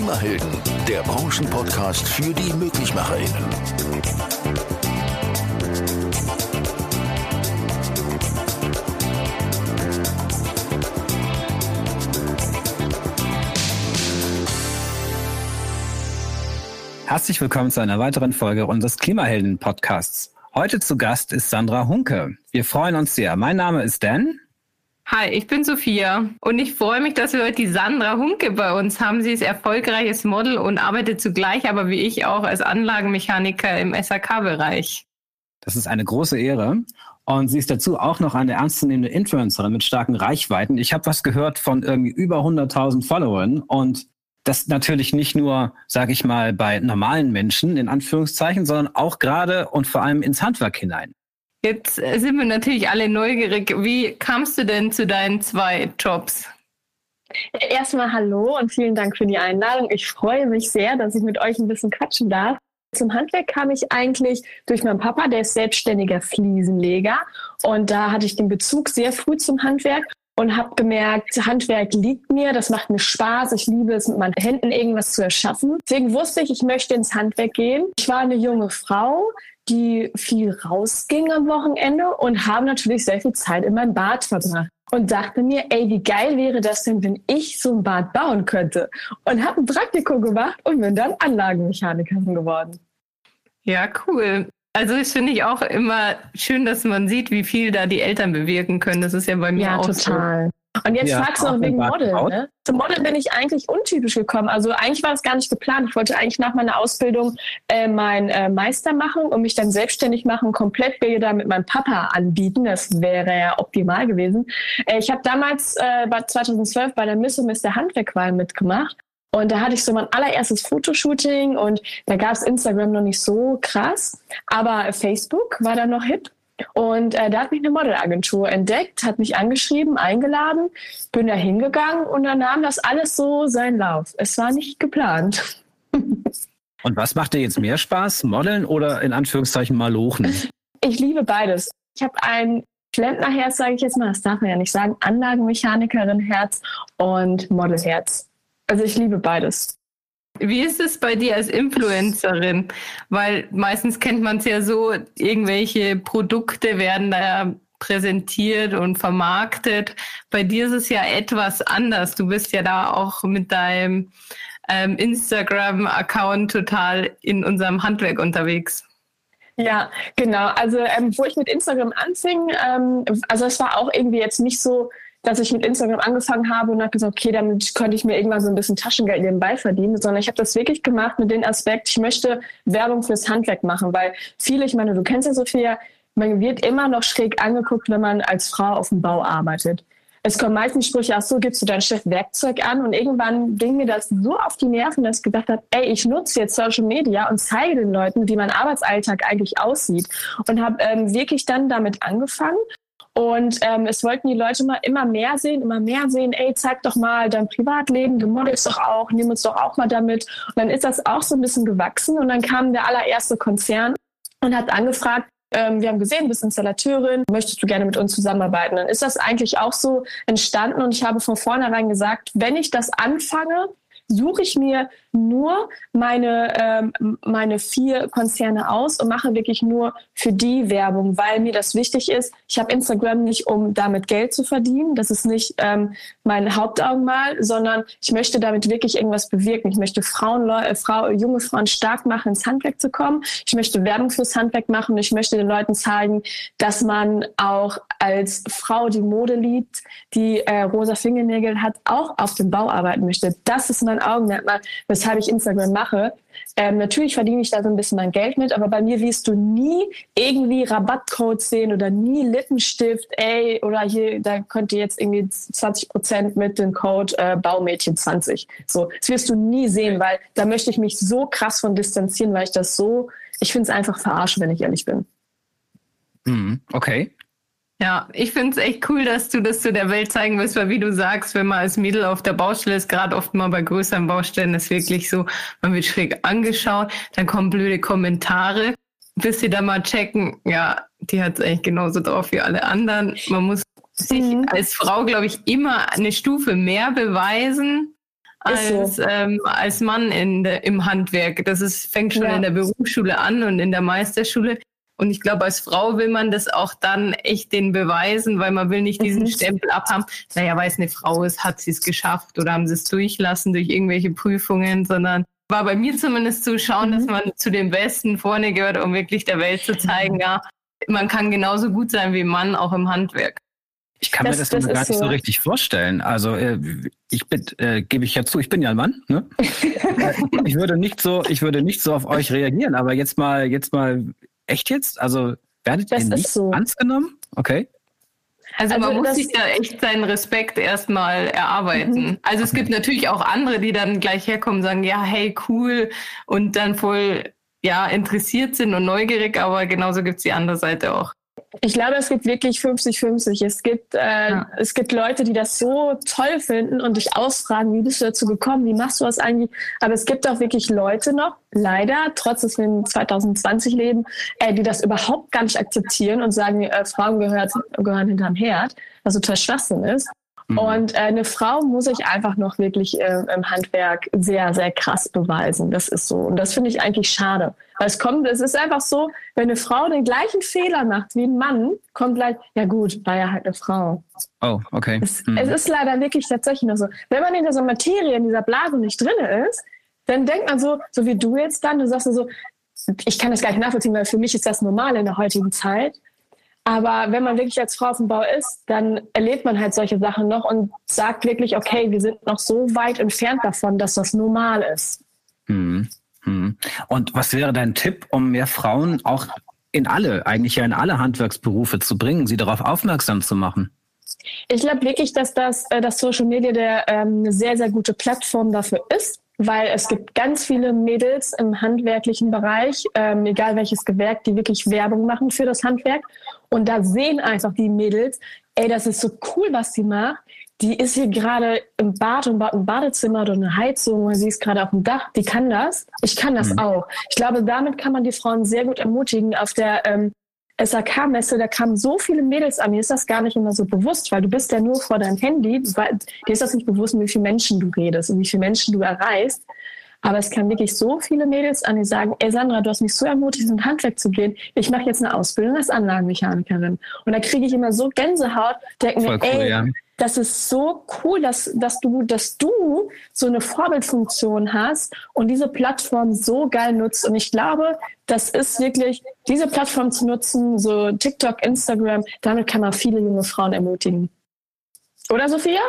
Klimahelden, der Branchenpodcast für die MöglichmacherInnen. Herzlich willkommen zu einer weiteren Folge unseres Klimahelden-Podcasts. Heute zu Gast ist Sandra Hunke. Wir freuen uns sehr. Mein Name ist Dan. Hi, ich bin Sophia und ich freue mich, dass wir heute die Sandra Hunke bei uns haben. Sie ist erfolgreiches Model und arbeitet zugleich, aber wie ich auch als Anlagenmechaniker im SAK-Bereich. Das ist eine große Ehre. Und sie ist dazu auch noch eine ernstzunehmende Influencerin mit starken Reichweiten. Ich habe was gehört von irgendwie über 100.000 Followern und das natürlich nicht nur, sage ich mal, bei normalen Menschen in Anführungszeichen, sondern auch gerade und vor allem ins Handwerk hinein. Jetzt sind wir natürlich alle neugierig. Wie kamst du denn zu deinen zwei Jobs? Erstmal hallo und vielen Dank für die Einladung. Ich freue mich sehr, dass ich mit euch ein bisschen quatschen darf. Zum Handwerk kam ich eigentlich durch meinen Papa, der ist selbstständiger Fliesenleger. Und da hatte ich den Bezug sehr früh zum Handwerk und habe gemerkt, Handwerk liegt mir, das macht mir Spaß, ich liebe es, mit meinen Händen irgendwas zu erschaffen. Deswegen wusste ich, ich möchte ins Handwerk gehen. Ich war eine junge Frau, die viel rausging am Wochenende und habe natürlich sehr viel Zeit in meinem Bad verbracht und dachte mir, ey, wie geil wäre das denn, wenn ich so ein Bad bauen könnte? Und habe ein Praktikum gemacht und bin dann Anlagenmechanikerin geworden. Ja, cool. Also das finde ich auch immer schön, dass man sieht, wie viel da die Eltern bewirken können. Das ist ja bei mir ja, auch total. So. Und jetzt ja, fragst du noch wegen Model. Ne? Zum Model bin ich eigentlich untypisch gekommen. Also eigentlich war das gar nicht geplant. Ich wollte eigentlich nach meiner Ausbildung äh, meinen äh, Meister machen und mich dann selbstständig machen, komplett Bilder mit meinem Papa anbieten. Das wäre ja optimal gewesen. Äh, ich habe damals äh, 2012 bei der Miss und Mr. Handwerkwahl mitgemacht. Und da hatte ich so mein allererstes Fotoshooting und da gab es Instagram noch nicht so krass, aber Facebook war da noch hip. Und äh, da hat mich eine Modelagentur entdeckt, hat mich angeschrieben, eingeladen, bin da hingegangen und dann nahm das alles so seinen Lauf. Es war nicht geplant. Und was macht dir jetzt mehr Spaß, Modeln oder in Anführungszeichen Malochen? Ich liebe beides. Ich habe ein Klempnerherz, sage ich jetzt mal, das darf man ja nicht sagen, Anlagenmechanikerin-Herz und Modelherz. Also ich liebe beides. Wie ist es bei dir als Influencerin? Weil meistens kennt man es ja so, irgendwelche Produkte werden da präsentiert und vermarktet. Bei dir ist es ja etwas anders. Du bist ja da auch mit deinem ähm, Instagram-Account total in unserem Handwerk unterwegs. Ja, genau. Also ähm, wo ich mit Instagram anfing, ähm, also es war auch irgendwie jetzt nicht so dass ich mit Instagram angefangen habe und habe gesagt, okay, damit könnte ich mir irgendwann so ein bisschen Taschengeld nebenbei verdienen, sondern ich habe das wirklich gemacht mit dem Aspekt, ich möchte Werbung fürs Handwerk machen, weil viele, ich meine, du kennst ja Sophia, man wird immer noch schräg angeguckt, wenn man als Frau auf dem Bau arbeitet. Es kommen meistens Sprüche, ach so, gibst du dein Chef Werkzeug an? Und irgendwann ging mir das so auf die Nerven, dass ich gedacht habe, ey, ich nutze jetzt Social Media und zeige den Leuten, wie mein Arbeitsalltag eigentlich aussieht. Und habe ähm, wirklich dann damit angefangen und ähm, es wollten die Leute mal immer mehr sehen, immer mehr sehen, ey, zeig doch mal dein Privatleben, du modelst doch auch, nimm uns doch auch mal damit. Und dann ist das auch so ein bisschen gewachsen und dann kam der allererste Konzern und hat angefragt, ähm, wir haben gesehen, du bist Installateurin, möchtest du gerne mit uns zusammenarbeiten? Dann ist das eigentlich auch so entstanden und ich habe von vornherein gesagt, wenn ich das anfange, suche ich mir nur meine, ähm, meine vier Konzerne aus und mache wirklich nur für die Werbung, weil mir das wichtig ist. Ich habe Instagram nicht, um damit Geld zu verdienen. Das ist nicht ähm, mein Hauptaugenmal, sondern ich möchte damit wirklich irgendwas bewirken. Ich möchte Frauen, äh, Frau, junge Frauen stark machen, ins Handwerk zu kommen. Ich möchte Werbung fürs Handwerk machen. Ich möchte den Leuten zeigen, dass man auch als Frau, die Mode liebt, die äh, rosa Fingernägel hat, auch auf dem Bau arbeiten möchte. Das ist mein Augenmerkmal, weshalb ich Instagram mache. Ähm, natürlich verdiene ich da so ein bisschen mein Geld mit, aber bei mir wirst du nie irgendwie Rabattcodes sehen oder nie Lippenstift, ey, oder hier, da könnt ihr jetzt irgendwie 20 Prozent mit dem Code äh, Baumädchen 20. So, das wirst du nie sehen, weil da möchte ich mich so krass von distanzieren, weil ich das so, ich finde es einfach verarsche, wenn ich ehrlich bin. Mhm, okay. Ja, ich finde es echt cool, dass du das zu der Welt zeigen willst, weil wie du sagst, wenn man als Mädel auf der Baustelle ist, gerade oft mal bei größeren Baustellen, ist wirklich so, man wird schräg angeschaut, dann kommen blöde Kommentare, bis sie dann mal checken, ja, die hat es eigentlich genauso drauf wie alle anderen. Man muss sich mhm. als Frau, glaube ich, immer eine Stufe mehr beweisen, als, so. ähm, als Mann in de, im Handwerk. Das ist, fängt schon ja. in der Berufsschule an und in der Meisterschule. Und ich glaube, als Frau will man das auch dann echt den beweisen, weil man will nicht diesen mhm. Stempel abhaben. Naja, weil es eine Frau ist, hat sie es geschafft oder haben sie es durchlassen durch irgendwelche Prüfungen, sondern war bei mir zumindest zu schauen, mhm. dass man zu den Besten vorne gehört, um wirklich der Welt zu zeigen, mhm. ja, man kann genauso gut sein wie Mann auch im Handwerk. Ich kann das, mir das, das gar nicht so, so richtig vorstellen. Also äh, ich bin, äh, gebe ich ja zu, ich bin ja ein Mann. Ne? ich würde nicht so, ich würde nicht so auf euch reagieren. Aber jetzt mal, jetzt mal, echt jetzt? Also werdet das ihr nicht so. ernst genommen? Okay. Also, also man muss sich da echt seinen Respekt erstmal erarbeiten. Mhm. Also es okay. gibt natürlich auch andere, die dann gleich herkommen und sagen, ja, hey, cool und dann voll ja interessiert sind und neugierig, aber genauso gibt es die andere Seite auch. Ich glaube, es gibt wirklich 50-50. Es gibt, äh, ja. es gibt Leute, die das so toll finden und dich ausfragen, wie bist du dazu gekommen, wie machst du das eigentlich? Aber es gibt auch wirklich Leute noch, leider, trotz dass wir in 2020 leben, äh, die das überhaupt gar nicht akzeptieren und sagen, äh, Frauen gehört, gehören hinterm Herd, was total Schwachsinn ist. Mhm. Und äh, eine Frau muss sich einfach noch wirklich äh, im Handwerk sehr, sehr krass beweisen. Das ist so. Und das finde ich eigentlich schade. Weil es kommt, es ist einfach so, wenn eine Frau den gleichen Fehler macht wie ein Mann, kommt gleich, ja gut, war ja halt eine Frau. Oh, okay. Es, mhm. es ist leider wirklich tatsächlich noch so. Wenn man in dieser Materie, in dieser Blase nicht drin ist, dann denkt man so, so wie du jetzt dann, du sagst so, ich kann das gar nicht nachvollziehen, weil für mich ist das normal in der heutigen Zeit. Aber wenn man wirklich als Frau auf dem Bau ist, dann erlebt man halt solche Sachen noch und sagt wirklich, okay, wir sind noch so weit entfernt davon, dass das normal ist. Hm. Hm. Und was wäre dein Tipp, um mehr Frauen auch in alle, eigentlich ja in alle Handwerksberufe zu bringen, sie darauf aufmerksam zu machen? Ich glaube wirklich, dass das, äh, dass Social Media der, ähm, eine sehr, sehr gute Plattform dafür ist weil es gibt ganz viele Mädels im handwerklichen Bereich, ähm, egal welches Gewerk, die wirklich Werbung machen für das Handwerk. Und da sehen einfach die Mädels, ey, das ist so cool, was sie macht. Die ist hier gerade im Bad und baut ein Badezimmer oder eine Heizung oder sie ist gerade auf dem Dach. Die kann das. Ich kann das mhm. auch. Ich glaube, damit kann man die Frauen sehr gut ermutigen, auf der ähm, SAK-Messe, da kamen so viele Mädels an, mir ist das gar nicht immer so bewusst, weil du bist ja nur vor deinem Handy, weil, dir ist das nicht bewusst, wie viele Menschen du redest und wie viele Menschen du erreichst. Aber es kamen wirklich so viele Mädels an, die sagen, ey Sandra, du hast mich so ermutigt, in Handwerk zu gehen. Ich mache jetzt eine Ausbildung als Anlagenmechanikerin. Und da kriege ich immer so Gänsehaut, denke mir, cool, ey, ja das ist so cool, dass, dass du, dass du so eine Vorbildfunktion hast und diese Plattform so geil nutzt. Und ich glaube, das ist wirklich, diese Plattform zu nutzen, so TikTok, Instagram, damit kann man viele junge Frauen ermutigen. Oder Sophia?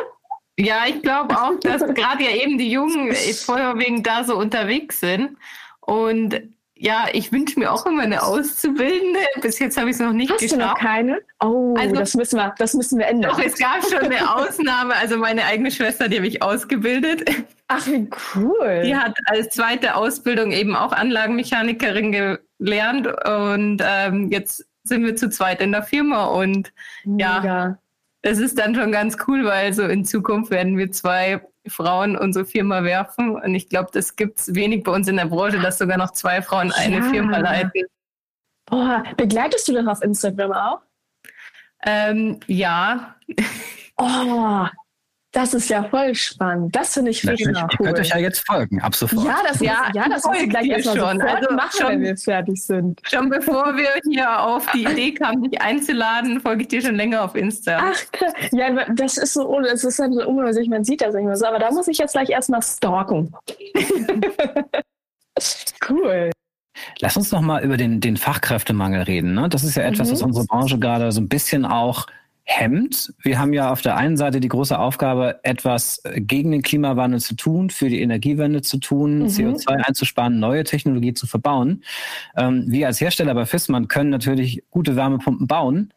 Ja, ich glaube auch, dass gerade ja eben die Jungen vorwiegend da so unterwegs sind. Und ja, ich wünsche mir auch immer eine Auszubildende. Bis jetzt habe ich es noch nicht Hast geschafft. du noch keine? Oh, also, das müssen wir, das müssen wir ändern. Doch, es gab schon eine Ausnahme. Also meine eigene Schwester, die habe ich ausgebildet. Ach, wie cool. Die hat als zweite Ausbildung eben auch Anlagenmechanikerin gelernt und ähm, jetzt sind wir zu zweit in der Firma und Mega. ja, es ist dann schon ganz cool, weil so in Zukunft werden wir zwei Frauen unsere Firma werfen. Und ich glaube, das gibt es wenig bei uns in der Branche, dass sogar noch zwei Frauen eine ja. Firma leiten. Boah, begleitest du das auf Instagram auch? Ähm, ja. Oh, das ist ja voll spannend. Das finde ich richtig cool. Ihr könnt euch ja jetzt folgen, ab sofort. Ja, das, ja, ja, das wir gleich erstmal schon. Also machen, schon, wenn wir fertig sind. Schon bevor wir hier auf die Idee kamen, dich einzuladen, folge ich dir schon länger auf Insta. Ach, ja, das ist so, das ist halt so unübersichtlich, man sieht das nicht mehr so, aber da muss ich jetzt gleich erstmal stalken. cool. Lass uns noch mal über den, den Fachkräftemangel reden. Ne? Das ist ja etwas, mhm. was unsere Branche gerade so ein bisschen auch hemmt. Wir haben ja auf der einen Seite die große Aufgabe, etwas äh, gegen den Klimawandel zu tun, für die Energiewende zu tun, mhm. CO2 einzusparen, neue Technologie zu verbauen. Ähm, wir als Hersteller bei Fissmann können natürlich gute Wärmepumpen bauen.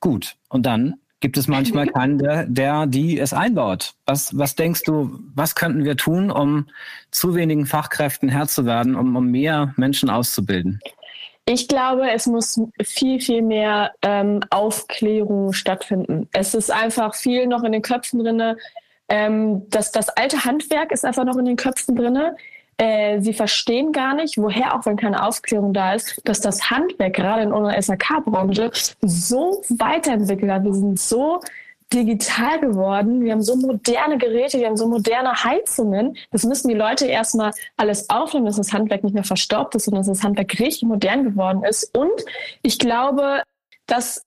Gut. Und dann gibt es manchmal keinen, der, der die es einbaut. Was, was denkst du, was könnten wir tun, um zu wenigen Fachkräften Herr zu werden, um, um mehr Menschen auszubilden? Ich glaube, es muss viel, viel mehr ähm, Aufklärung stattfinden. Es ist einfach viel noch in den Köpfen drinne. Ähm, das, das alte Handwerk ist einfach noch in den Köpfen drinne. Äh, sie verstehen gar nicht, woher, auch wenn keine Aufklärung da ist, dass das Handwerk gerade in unserer SAK-Branche so weiterentwickelt hat. Wir sind so digital geworden. Wir haben so moderne Geräte, wir haben so moderne Heizungen. Das müssen die Leute erstmal alles aufnehmen, dass das Handwerk nicht mehr verstaubt ist, sondern dass das Handwerk richtig modern geworden ist. Und ich glaube, dass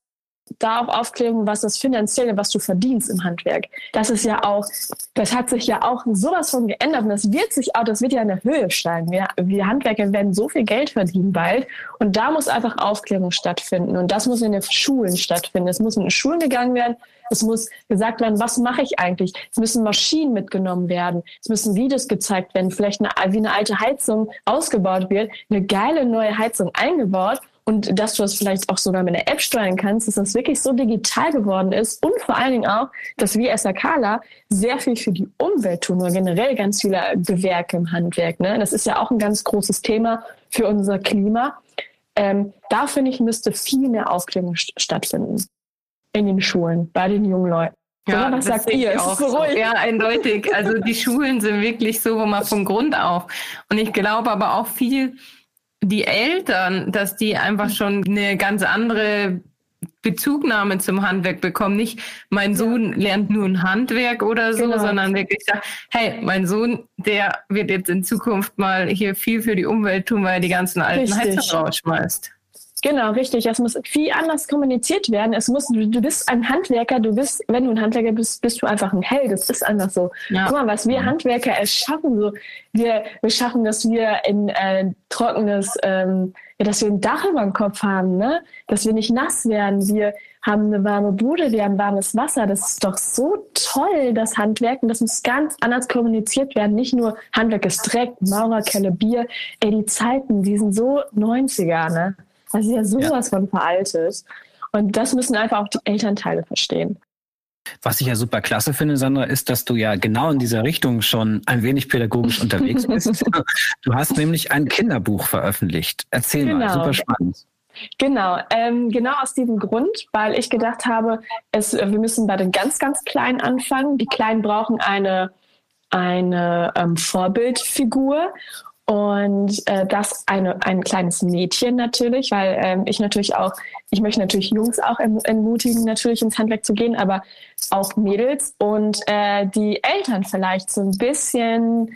da auch Aufklärung, was das finanzielle, was du verdienst im Handwerk. Das ist ja auch, das hat sich ja auch sowas von geändert und das wird sich auch, das wird ja in der Höhe steigen. Wir, wir Handwerker werden so viel Geld verdienen bald und da muss einfach Aufklärung stattfinden und das muss in den Schulen stattfinden. Es muss in den Schulen gegangen werden. Es muss gesagt werden, was mache ich eigentlich? Es müssen Maschinen mitgenommen werden. Es müssen Videos gezeigt werden. Vielleicht eine, wie eine alte Heizung ausgebaut wird, eine geile neue Heizung eingebaut und dass du das vielleicht auch sogar mit einer App steuern kannst, dass das wirklich so digital geworden ist und vor allen Dingen auch, dass wir als Akala sehr viel für die Umwelt tun oder generell ganz viele Gewerke im Handwerk. Ne? Das ist ja auch ein ganz großes Thema für unser Klima. Ähm, da finde ich, müsste viel mehr Aufklärung stattfinden in den Schulen, bei den jungen Leuten. Ja, Oder was sagt ihr? Auch so ruhig. Ja, eindeutig. Also die Schulen sind wirklich so, wo man von Grund auf. Und ich glaube aber auch viel, die Eltern, dass die einfach schon eine ganz andere Bezugnahme zum Handwerk bekommen. Nicht, mein Sohn lernt nur ein Handwerk oder so, genau. sondern wirklich sagt, hey, mein Sohn, der wird jetzt in Zukunft mal hier viel für die Umwelt tun, weil er die ganzen alten Richtig. Heizer rausschmeißt. Genau, richtig. Es muss viel anders kommuniziert werden. Es muss, du bist ein Handwerker, du bist, wenn du ein Handwerker bist, bist du einfach ein Held. Das ist einfach so. Ja. Guck mal, was wir Handwerker erschaffen, so, wir, wir schaffen, dass wir ein äh, trockenes, ähm, ja, dass wir ein Dach über dem Kopf haben, ne? Dass wir nicht nass werden. Wir haben eine warme Bude, wir haben warmes Wasser. Das ist doch so toll, das Handwerk. Und das muss ganz anders kommuniziert werden. Nicht nur Handwerk ist Dreck, Maurerkelle, Bier. Ey, die Zeiten, die sind so 90er, ne? Das ist ja sowas ja. von veraltet. Und das müssen einfach auch die Elternteile verstehen. Was ich ja super klasse finde, Sandra, ist, dass du ja genau in dieser Richtung schon ein wenig pädagogisch unterwegs bist. Du hast nämlich ein Kinderbuch veröffentlicht. Erzähl genau. mal, super spannend. Genau, ähm, genau aus diesem Grund, weil ich gedacht habe, es, wir müssen bei den ganz, ganz Kleinen anfangen. Die Kleinen brauchen eine, eine ähm, Vorbildfigur und äh, das eine, ein kleines Mädchen natürlich, weil ähm, ich natürlich auch, ich möchte natürlich Jungs auch ermutigen, natürlich ins Handwerk zu gehen, aber auch Mädels. Und äh, die Eltern vielleicht so ein bisschen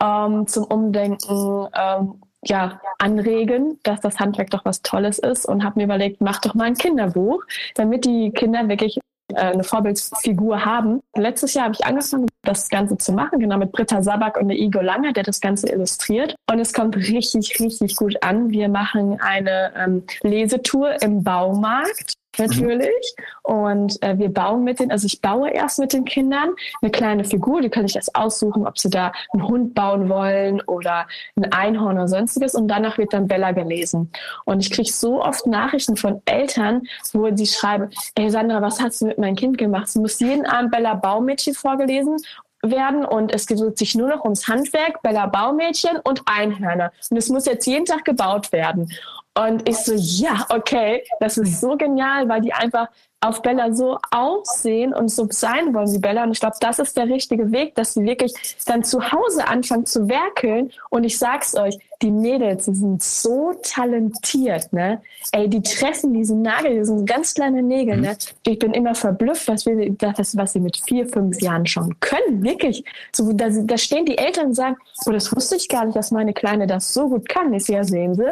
ähm, zum Umdenken ähm, ja, anregen, dass das Handwerk doch was Tolles ist. Und habe mir überlegt, mach doch mal ein Kinderbuch, damit die Kinder wirklich eine Vorbildsfigur haben. Letztes Jahr habe ich angefangen, das Ganze zu machen, genau mit Britta Sabak und der Igor Langer, der das Ganze illustriert. Und es kommt richtig, richtig gut an. Wir machen eine ähm, Lesetour im Baumarkt natürlich. Mhm. Und äh, wir bauen mit den, also ich baue erst mit den Kindern eine kleine Figur, die kann ich erst aussuchen, ob sie da einen Hund bauen wollen oder ein Einhorn oder sonstiges. Und danach wird dann Bella gelesen. Und ich kriege so oft Nachrichten von Eltern, wo sie schreiben, ey Sandra, was hast du mit meinem Kind gemacht? Es muss jeden Abend Bella Baumädchen vorgelesen werden und es geht sich nur noch ums Handwerk, Bella Baumädchen und Einhörner. Und es muss jetzt jeden Tag gebaut werden. Und ich so, ja, okay, das ist so genial, weil die einfach auf Bella so aussehen und so sein wollen wie Bella. Und ich glaube, das ist der richtige Weg, dass sie wirklich dann zu Hause anfangen zu werkeln. Und ich sag's euch, die Mädels, die sind so talentiert, ne? Ey, die treffen diesen Nagel, die sind ganz kleine Nägel, mhm. ne? Ich bin immer verblüfft, was, wir, das, was sie mit vier, fünf Jahren schon können. Wirklich. So, da, da stehen die Eltern und sagen, oh, das wusste ich gar nicht, dass meine Kleine das so gut kann. Ich ja, sehen Sie,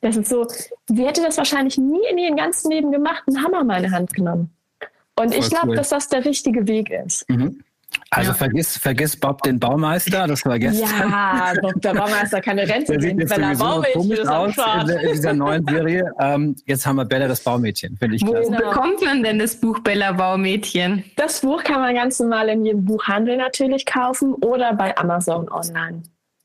das ist so, sie hätte das wahrscheinlich nie in ihrem ganzen Leben gemacht, einen Hammer in meine Hand genommen. Und ich glaube, cool. dass das der richtige Weg ist. Mhm. Also ja. vergiss, vergiss Bob den Baumeister, das war gestern. Ja, Bob der Baumeister keine Rente der sieht jetzt wenn er Baumädchen aus in, in, dieser neuen Serie. Ähm, jetzt haben wir Bella das Baumädchen, finde ich Wo klasse. bekommt man denn das Buch Bella Baumädchen? Das Buch kann man ganz normal in jedem Buchhandel natürlich kaufen oder bei Amazon online.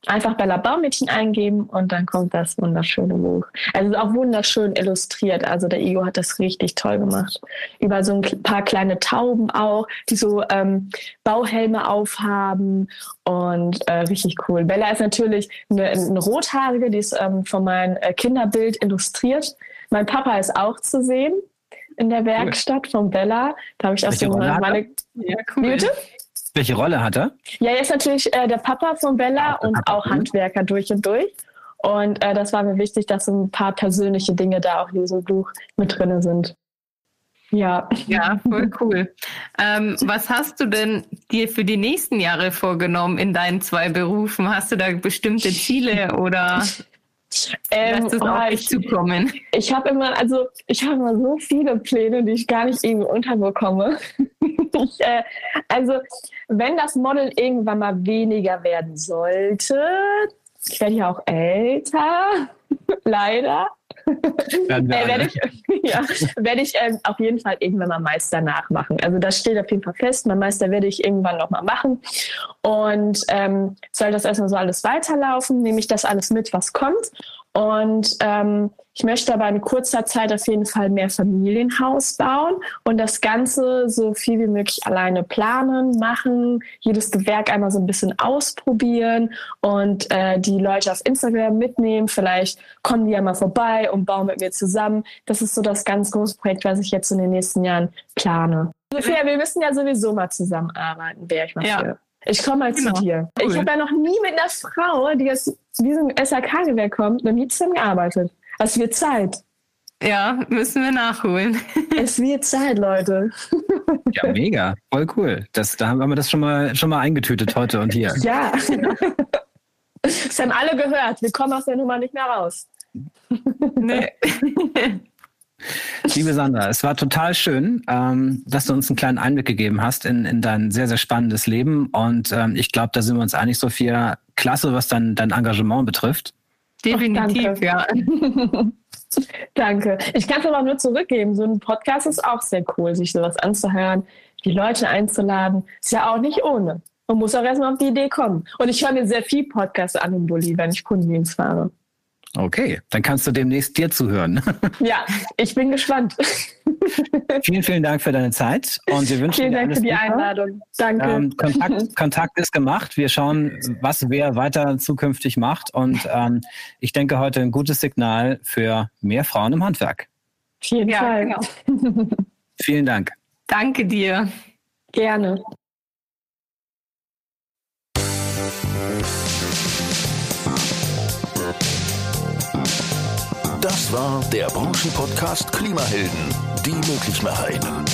Einfach Bella Baumädchen eingeben und dann kommt das wunderschöne Buch. Also auch wunderschön illustriert. Also der Ego hat das richtig toll gemacht. Über so ein paar kleine Tauben auch, die so ähm, Bauhelme aufhaben und äh, richtig cool. Bella ist natürlich eine, eine rothaarige, die ist ähm, von meinem äh, Kinderbild illustriert. Mein Papa ist auch zu sehen in der Werkstatt von Bella. Da habe ich auch so meine. Ja, cool. Bitte? Welche Rolle hat er? Ja, er ist natürlich äh, der Papa von Bella und Papa, auch Handwerker durch und durch. Und äh, das war mir wichtig, dass so ein paar persönliche Dinge da auch in diesem Buch mit drin sind. Ja. Ja, voll cool. Ähm, was hast du denn dir für die nächsten Jahre vorgenommen in deinen zwei Berufen? Hast du da bestimmte Ziele oder ähm, Lass es oh, auf dich zukommen. Ich habe immer, also ich habe immer so viele Pläne, die ich gar nicht irgendwie unterbekomme. ich, äh, also wenn das Model irgendwann mal weniger werden sollte, ich werde ja auch älter, leider. Äh, werde ich, ja, werd ich äh, auf jeden Fall irgendwann mal Meister nachmachen. Also das steht auf jeden Fall fest. Mein Meister werde ich irgendwann noch mal machen. Und ähm, soll das erstmal so alles weiterlaufen, nehme ich das alles mit, was kommt. Und ähm, ich möchte aber in kurzer Zeit auf jeden Fall mehr Familienhaus bauen und das Ganze so viel wie möglich alleine planen, machen, jedes Gewerk einmal so ein bisschen ausprobieren und äh, die Leute auf Instagram mitnehmen. Vielleicht kommen die ja mal vorbei und bauen mit mir zusammen. Das ist so das ganz große Projekt, was ich jetzt in den nächsten Jahren plane. Sophia, wir müssen ja sowieso mal zusammenarbeiten, wäre ich mal ja. für. Ich komme mal genau. zu dir. Cool. Ich habe ja noch nie mit einer Frau, die aus diesem SAK-Gewerk kommt, noch nie zusammengearbeitet. Es wird Zeit. Ja, müssen wir nachholen. es wird Zeit, Leute. ja, mega. Voll cool. Das, da haben wir das schon mal, schon mal eingetütet heute und hier. Ja. Das haben alle gehört. Wir kommen aus der Nummer nicht mehr raus. Nee. Liebe Sandra, es war total schön, ähm, dass du uns einen kleinen Einblick gegeben hast in, in dein sehr, sehr spannendes Leben. Und ähm, ich glaube, da sind wir uns einig, Sophia. Klasse, was dein, dein Engagement betrifft. Definitiv, Ach, ja. danke. Ich kann es aber nur zurückgeben. So ein Podcast ist auch sehr cool, sich sowas anzuhören, die Leute einzuladen. Ist ja auch nicht ohne. Man muss auch erstmal auf die Idee kommen. Und ich höre mir sehr viel Podcasts an im Bulli, wenn ich Kundendienst fahre. Okay, dann kannst du demnächst dir zuhören. Ja, ich bin gespannt. Vielen, vielen Dank für deine Zeit und wir wünschen vielen dir Dank für die Gute. Einladung. Danke. Ähm, Kontakt, Kontakt, ist gemacht. Wir schauen, was wer weiter zukünftig macht und ähm, ich denke heute ein gutes Signal für mehr Frauen im Handwerk. Vielen ja, Fall. Genau. Vielen Dank. Danke dir. Gerne. Das war der Branchenpodcast Klimahelden, die Möglichmacherinnen.